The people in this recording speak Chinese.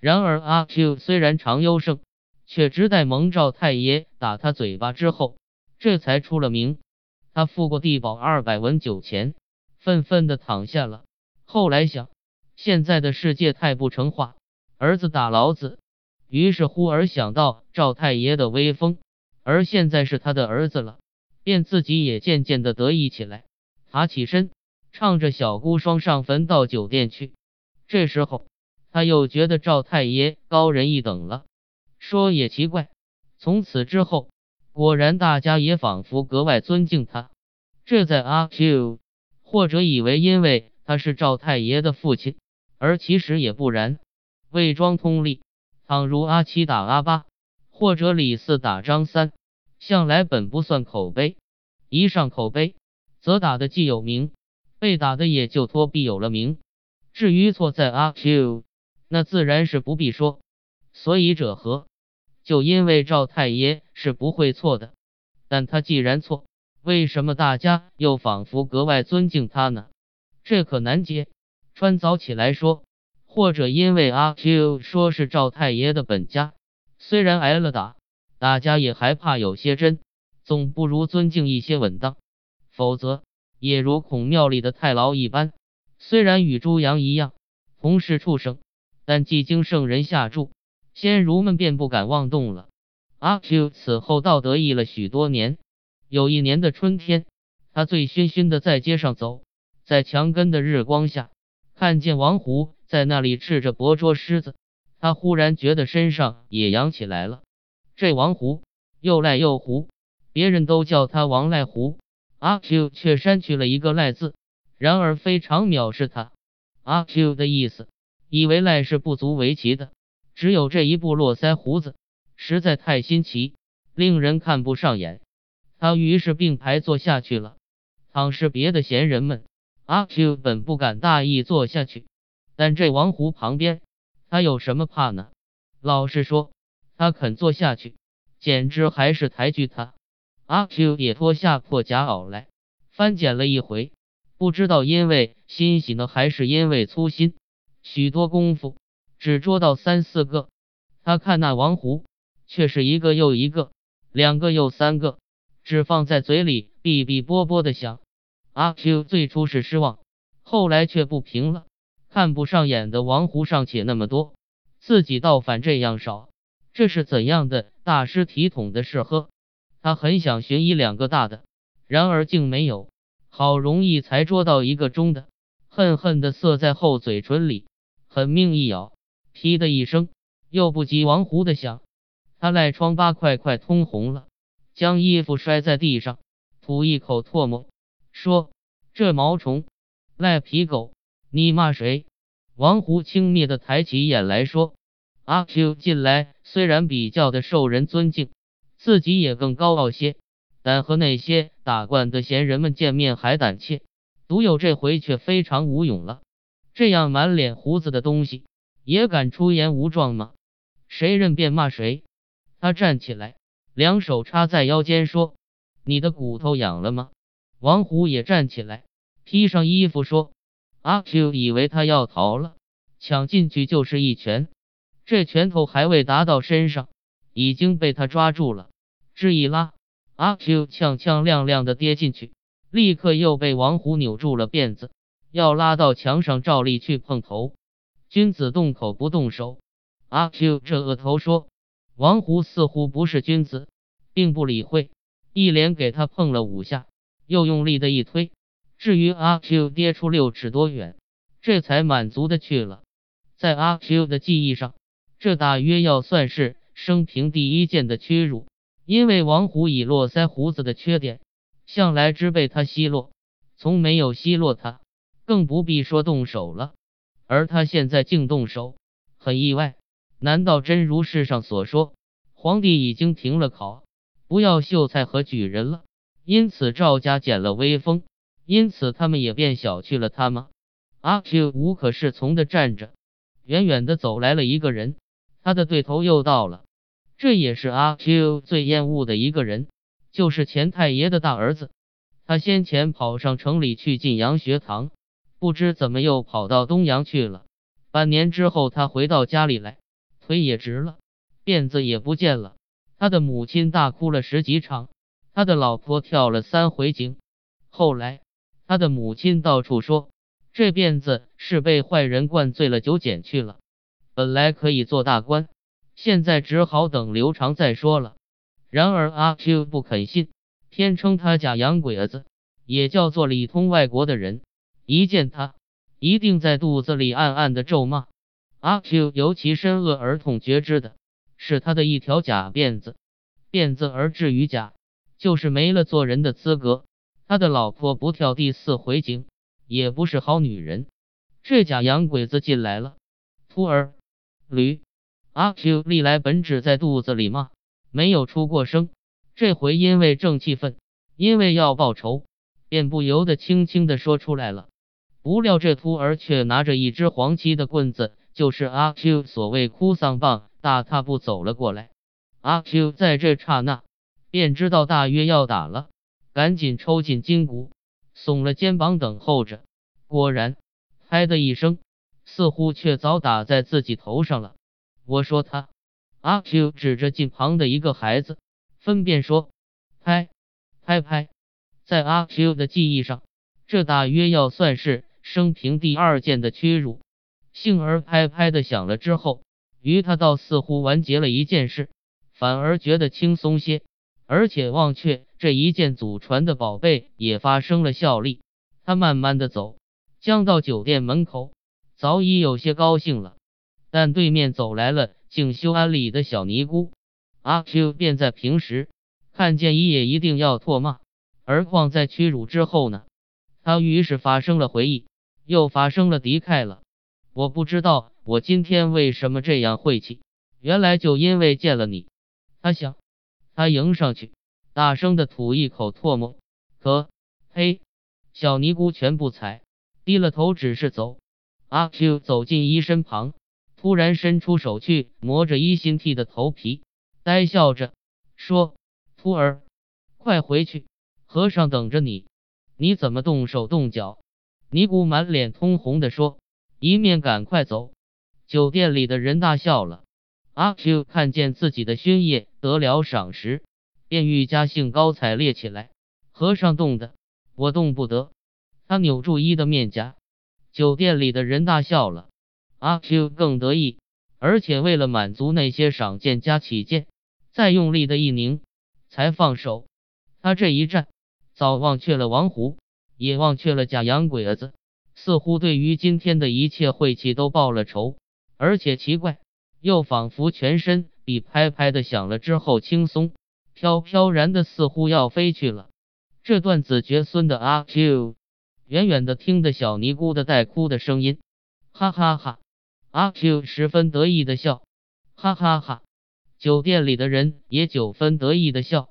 然而阿 Q 虽然常优胜，却只待蒙赵太爷打他嘴巴之后，这才出了名。他付过地保二百文酒钱，愤愤的躺下了。后来想，现在的世界太不成话，儿子打老子，于是忽而想到赵太爷的威风，而现在是他的儿子了，便自己也渐渐的得意起来。爬起身，唱着小孤孀上坟到酒店去。这时候。他又觉得赵太爷高人一等了。说也奇怪，从此之后，果然大家也仿佛格外尊敬他。这在阿 Q，或者以为因为他是赵太爷的父亲，而其实也不然。魏庄通例，倘如阿七打阿八，或者李四打张三，向来本不算口碑。一上口碑，则打的既有名，被打的也就托必有了名。至于错在阿 Q。那自然是不必说，所以者何？就因为赵太爷是不会错的。但他既然错，为什么大家又仿佛格外尊敬他呢？这可难解。穿早起来说，或者因为阿 Q 说是赵太爷的本家，虽然挨了打，大家也还怕有些真，总不如尊敬一些稳当。否则，也如孔庙里的太牢一般，虽然与猪羊一样，同是畜生。但既经圣人下注，仙儒们便不敢妄动了。阿 Q 此后倒得意了许多年。有一年的春天，他醉醺醺的在街上走，在墙根的日光下，看见王胡在那里赤着脖捉狮子，他忽然觉得身上也痒起来了。这王胡又赖又胡，别人都叫他王赖胡，阿 Q 却删去了一个赖字，然而非常藐视他。阿 Q 的意思。以为赖是不足为奇的，只有这一部络腮胡子实在太新奇，令人看不上眼。他于是并排坐下去了。倘是别的闲人们，阿 Q 本不敢大意坐下去，但这王胡旁边，他有什么怕呢？老实说，他肯坐下去，简直还是抬举他。阿 Q 也脱下破夹袄来，翻检了一回，不知道因为欣喜呢，还是因为粗心。许多功夫，只捉到三四个。他看那王胡，却是一个又一个，两个又三个，只放在嘴里哔哔啵啵的响。阿 Q 最初是失望，后来却不平了。看不上眼的王胡尚且那么多，自己倒反这样少，这是怎样的大师体统的事呵？他很想寻一两个大的，然而竟没有。好容易才捉到一个中的，恨恨的塞在后嘴唇里。狠命一咬，噼的一声，又不及王胡的响，他赖疮疤快快通红了，将衣服摔在地上，吐一口唾沫，说：“这毛虫，赖皮狗，你骂谁？”王胡轻蔑的抬起眼来说：“阿 Q 近来虽然比较的受人尊敬，自己也更高傲些，但和那些打惯的闲人们见面还胆怯，独有这回却非常无勇了。”这样满脸胡子的东西也敢出言无状吗？谁认便骂谁。他站起来，两手插在腰间说：“你的骨头痒了吗？”王虎也站起来，披上衣服说：“阿 Q 以为他要逃了，抢进去就是一拳。这拳头还未达到身上，已经被他抓住了。这一拉，阿 Q 呛呛亮亮的跌进去，立刻又被王虎扭住了辫子。”要拉到墙上照例去碰头，君子动口不动手。阿 Q 这额头说，王胡似乎不是君子，并不理会，一连给他碰了五下，又用力的一推，至于阿 Q 跌出六尺多远，这才满足的去了。在阿 Q 的记忆上，这大约要算是生平第一件的屈辱，因为王胡以络腮胡子的缺点，向来只被他奚落，从没有奚落他。更不必说动手了，而他现在竟动手，很意外。难道真如世上所说，皇帝已经停了考，不要秀才和举人了？因此赵家减了威风，因此他们也便小觑了他吗？阿 Q 无可适从的站着，远远的走来了一个人，他的对头又到了。这也是阿 Q 最厌恶的一个人，就是钱太爷的大儿子。他先前跑上城里去晋阳学堂。不知怎么又跑到东阳去了。半年之后，他回到家里来，腿也直了，辫子也不见了。他的母亲大哭了十几场，他的老婆跳了三回井。后来，他的母亲到处说，这辫子是被坏人灌醉了酒剪去了。本来可以做大官，现在只好等刘长再说了。然而阿 Q 不肯信，偏称他假洋鬼子，也叫做里通外国的人。一见他，一定在肚子里暗暗的咒骂。阿 Q 尤其深恶而痛觉知的。是他的一条假辫子，辫子而至于假，就是没了做人的资格。他的老婆不跳第四回井，也不是好女人。这假洋鬼子进来了，秃儿、驴、阿 Q 历来本只在肚子里骂，没有出过声。这回因为正气愤，因为要报仇，便不由得轻轻的说出来了。不料这秃儿却拿着一只黄漆的棍子，就是阿 Q 所谓哭丧棒。大踏步走了过来，阿 Q 在这刹那便知道大约要打了，赶紧抽紧筋骨，耸了肩膀等候着。果然，拍的一声，似乎却早打在自己头上了。我说他，阿 Q 指着近旁的一个孩子，分辨说：“拍，拍拍。”在阿 Q 的记忆上，这大约要算是生平第二件的屈辱。幸而拍拍的响了之后。于他倒似乎完结了一件事，反而觉得轻松些，而且忘却这一件祖传的宝贝也发生了效力。他慢慢的走，将到酒店门口，早已有些高兴了。但对面走来了静修庵里的小尼姑，阿 Q 便在平时看见一也一定要唾骂，而况在屈辱之后呢？他于是发生了回忆，又发生了敌忾了。我不知道我今天为什么这样晦气，原来就因为见了你。他想，他迎上去，大声的吐一口唾沫。可，嘿，小尼姑全不睬，低了头，只是走。阿 Q 走进医身旁，突然伸出手去摸着一心剃的头皮，呆笑着说：“徒儿，快回去，和尚等着你。你怎么动手动脚？”尼姑满脸通红的说。一面赶快走，酒店里的人大笑了。阿 Q 看见自己的熏业得了赏识，便愈加兴高采烈起来。和尚动的，我动不得。他扭住一的面颊，酒店里的人大笑了。阿 Q 更得意，而且为了满足那些赏鉴家起见，再用力的一拧，才放手。他这一战，早忘却了王胡，也忘却了假洋鬼子。似乎对于今天的一切晦气都报了仇，而且奇怪，又仿佛全身比拍拍的响了之后轻松飘飘然的，似乎要飞去了。这段子绝孙的阿 Q，远远的听得小尼姑的带哭的声音，哈哈哈！阿 Q 十分得意的笑，哈哈哈！酒店里的人也九分得意的笑。